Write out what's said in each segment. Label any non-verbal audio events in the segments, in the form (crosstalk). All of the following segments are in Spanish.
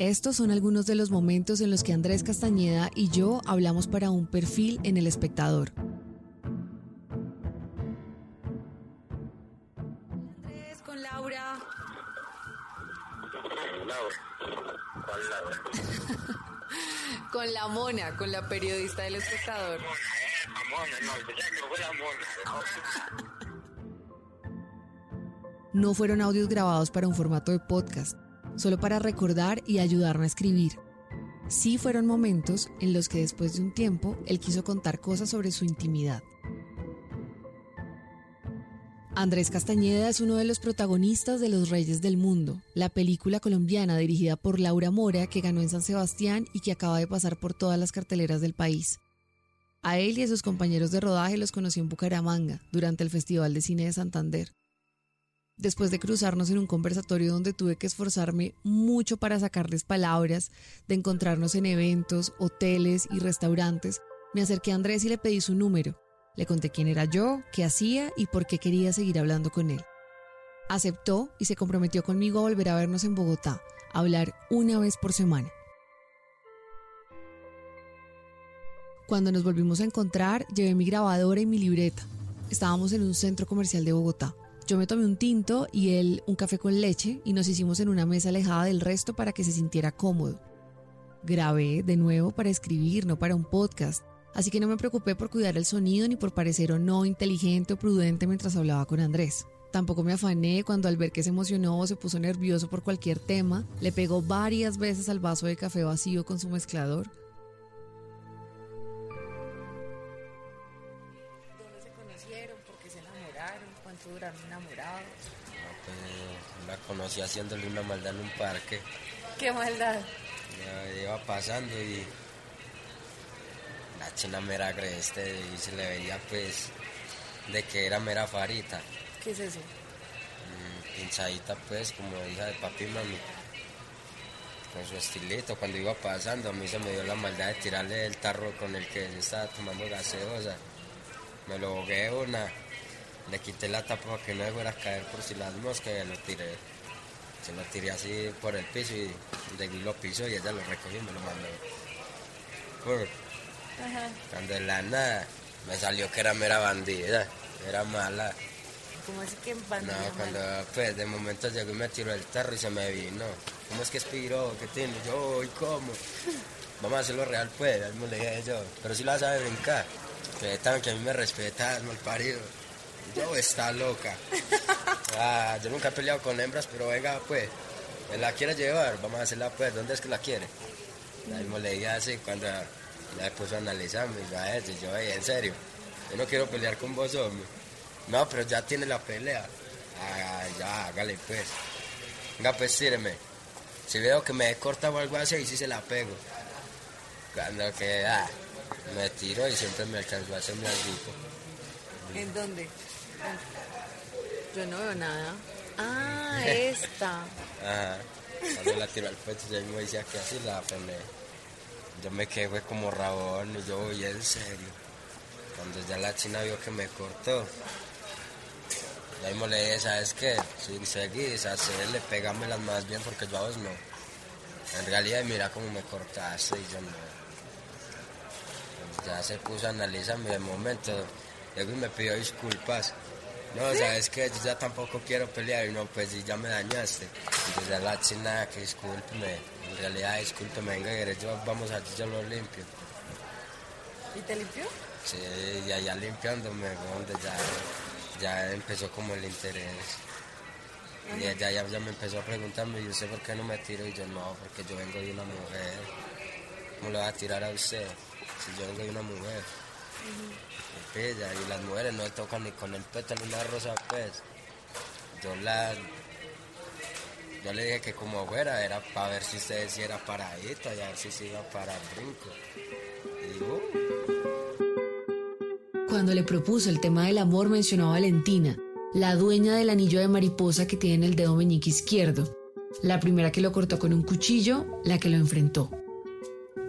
Estos son algunos de los momentos en los que Andrés Castañeda y yo hablamos para un perfil en El Espectador. Andrés, con Laura. Laura. ¿Cuál Laura? (laughs) con la mona, con la periodista del Espectador. Mona, eh, no, ya que fue la mona. No fueron audios grabados para un formato de podcast solo para recordar y ayudarme a escribir. Sí fueron momentos en los que después de un tiempo él quiso contar cosas sobre su intimidad. Andrés Castañeda es uno de los protagonistas de Los Reyes del Mundo, la película colombiana dirigida por Laura Mora que ganó en San Sebastián y que acaba de pasar por todas las carteleras del país. A él y a sus compañeros de rodaje los conocí en Bucaramanga, durante el Festival de Cine de Santander después de cruzarnos en un conversatorio donde tuve que esforzarme mucho para sacarles palabras, de encontrarnos en eventos, hoteles y restaurantes, me acerqué a Andrés y le pedí su número. Le conté quién era yo, qué hacía y por qué quería seguir hablando con él. Aceptó y se comprometió conmigo a volver a vernos en Bogotá, a hablar una vez por semana. Cuando nos volvimos a encontrar, llevé mi grabadora y mi libreta. Estábamos en un centro comercial de Bogotá. Yo me tomé un tinto y él un café con leche y nos hicimos en una mesa alejada del resto para que se sintiera cómodo. Grabé de nuevo para escribir, no para un podcast, así que no me preocupé por cuidar el sonido ni por parecer o no inteligente o prudente mientras hablaba con Andrés. Tampoco me afané cuando al ver que se emocionó o se puso nervioso por cualquier tema, le pegó varias veces al vaso de café vacío con su mezclador conocí haciéndole una maldad en un parque. ¿Qué maldad? iba pasando y la china mera agreste y se le veía pues de que era mera farita. ¿Qué es eso? Mm, pinchadita pues como hija de papi y mami. Con su estilito, cuando iba pasando a mí se me dio la maldad de tirarle el tarro con el que estaba tomando gaseosa. Me lo bogué una, le quité la tapa para que no me fuera a caer por si las moscas y lo tiré se lo tiré así por el piso y de lo piso y ella lo recogió y me lo mandó. Cuando en la nada me salió que era mera bandida, era mala. ¿Cómo así que bandida? No, cuando pues de momento llegó y me tiró el tarro y se me vino. ¿Cómo es que expiró? ¿Qué tiene? Yo, ¿y cómo? (laughs) Vamos a hacerlo real pues, al le dije yo. Pero si la sabe brincar. Que que a mí me respetan, mal parido. Yo está loca. Ah, yo nunca he peleado con hembras, pero venga, pues, ¿me la quiere llevar? Vamos a hacerla, pues, ¿dónde es que la quiere? La mismo le así cuando la puso a analizarme, y a ese, yo, en serio, yo no quiero pelear con vos, hombre. No, pero ya tiene la pelea. Ah, ya, hágale, pues. Venga, pues, tíreme. Si veo que me corta o algo así, ahí sí se la pego. Cuando que, ah, me tiro y siempre me alcanzó a hacerme algo. ¿En dónde? Yo no veo nada. Ah, (laughs) esta. Ajá. Cuando la tiró al pecho, yo me decía que así la pone. Yo me quedé como rabón y yo voy en serio. Cuando ya la china vio que me cortó, ya mismo le dije, ¿sabes qué? Si seguís, hacerle, pegámelas más bien porque yo a vos no. En realidad, mira cómo me cortaste y yo no. ya se puso a analizarme de momento. Luego me pidió disculpas No, sabes que yo ya tampoco quiero pelear y no, pues si ya me dañaste. Desde la china que discúlpeme, en realidad discúlpeme, venga, yo vamos allí, yo lo limpio. ¿Y te limpió? Sí, y allá limpiándome, donde ya, ya empezó como el interés. Y ella ya, ya me empezó a preguntarme, ¿y usted por qué no me tiro? Y yo, no, porque yo vengo de una mujer. ¿Cómo le va a tirar a usted? Si yo vengo de una mujer. Pilla, y las mujeres no tocan ni con el pétalo una rosa, pues. Yo la... Yo le dije que como fuera era para ver si usted si era paradita y a ver si se iba para el brinco. Digo, Cuando le propuso el tema del amor mencionó a Valentina, la dueña del anillo de mariposa que tiene en el dedo meñique izquierdo, la primera que lo cortó con un cuchillo, la que lo enfrentó.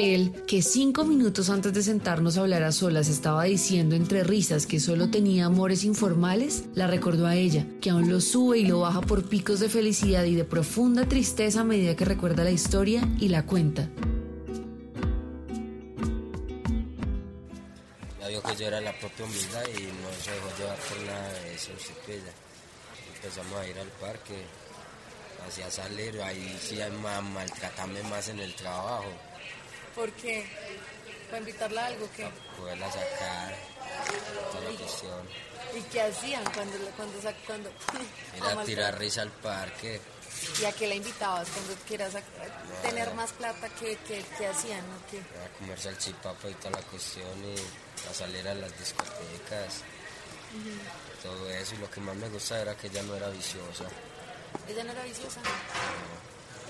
Él, que cinco minutos antes de sentarnos a hablar a solas estaba diciendo entre risas que solo tenía amores informales, la recordó a ella, que aún lo sube y lo baja por picos de felicidad y de profunda tristeza a medida que recuerda la historia y la cuenta. Ya vio que yo era la propia humildad y no se dejó llevar por nada de eso. Empezamos a ir al parque, hacía salir, ahí sí maltratarme más en el trabajo, ¿Por qué? ¿Para invitarla a algo qué? poderla sacar, toda la cuestión. ¿Y qué hacían cuando, cuando, cuando (laughs) Ir a a tirar risa al parque, ¿Y a qué la invitabas cuando quieras tener más plata? ¿Qué, qué, qué hacían? o qué? a comer salchipapa y toda la cuestión y a salir a las discotecas. Todo eso y lo que más me gustaba era que ella no era viciosa. ¿Ella no era viciosa?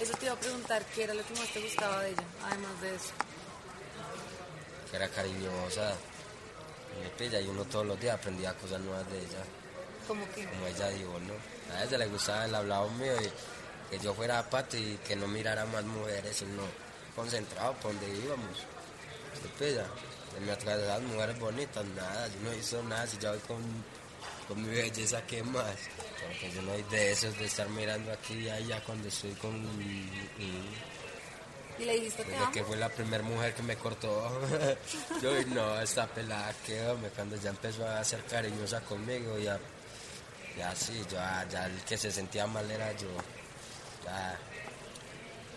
Eso te iba a preguntar, ¿qué era lo que más te gustaba de ella, además de eso? que era cariñosa. Me pilla y uno todos los días aprendía cosas nuevas de ella, Como que, como ella dijo, ¿no? A ella le gustaba el hablado mío y que yo fuera pato y que no mirara más mujeres, sino concentrado por donde íbamos. Me pilla. Atrás de las mujeres bonitas, nada, yo no hizo nada, si yo voy con, con mi belleza, ¿qué más? Porque yo no soy de esos de estar mirando aquí y allá cuando estoy con... y- ¿y le dijiste desde amo? que fue la primera mujer que me cortó. (laughs) yo, "Uy, no, esta pelada que cuando ya empezó a ser cariñosa conmigo, ya, ya sí, ya, ya el que se sentía mal era yo. Ya,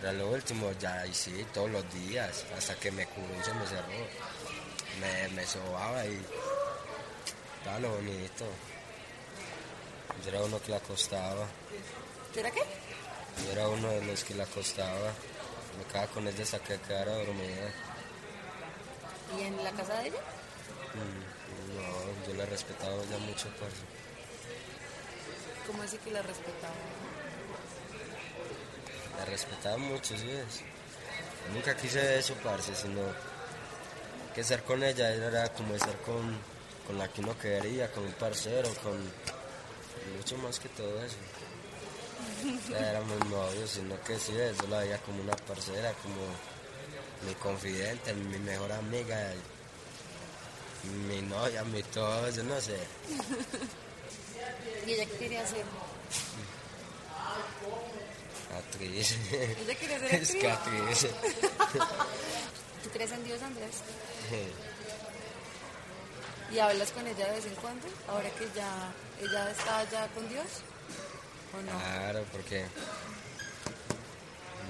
era lo último, ya, y sí, todos los días, hasta que me curó y se me cerró. Me, me sobaba y estaba lo bonito. Yo era uno que la acostaba, ¿Qué era qué? yo era uno de los que la acostaba. Me quedaba con ella hasta que quedara dormida. ¿Y en la casa de ella? Mm, No, yo la he respetado ya mucho, parce. ¿Cómo así que la respetaba? La he respetado mucho, sí es. Nunca quise eso, parce, sino que estar con ella era como estar con, con la que uno quería, con un parcero, con mucho más que todo eso. Ya éramos novios, sino que sí, eso la veía como una parcera, como mi confidente, mi mejor amiga, mi novia, mi todo, yo no sé. ¿Y ella qué quería hacer? Actriz. ¿Ella quería ser (laughs) Es que actriz. (laughs) ¿Tú crees en Dios, Andrés? (laughs) ¿Y hablas con ella de vez en cuando? Ahora que ya ella está ya con Dios. ¿O no? Claro, porque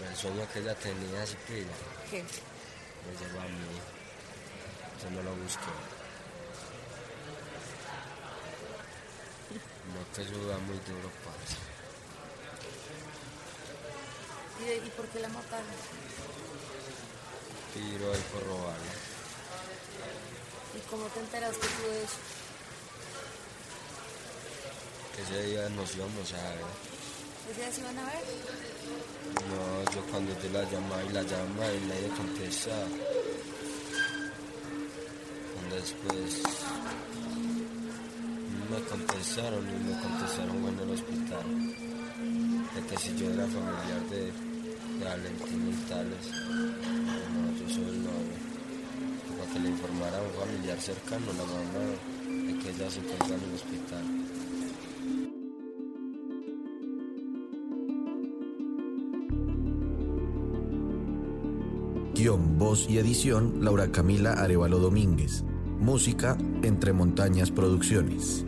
el sueño que ella tenía, sí, pilla, ¿Qué? me llegó a mí. Yo no lo busqué. No te ayuda muy duro, parce. ¿Y, ¿Y por qué la mataron? Tiro ahí por robarla. ¿Y cómo te enteraste tú de eso? Ese día nos íbamos a ver. ¿Ese día se iban a ver? No, yo cuando yo la llamaba y la llamaba y nadie contestaba. Cuando después me contestaron y me contestaron fue en el hospital. De que si yo era familiar de, de Valentín y tales. No, yo soy el novio. Para que le informara a un familiar cercano, la mamá, de que ella se encuentra en el hospital. Guión, voz y edición, Laura Camila Arevalo Domínguez. Música, Entre Montañas Producciones.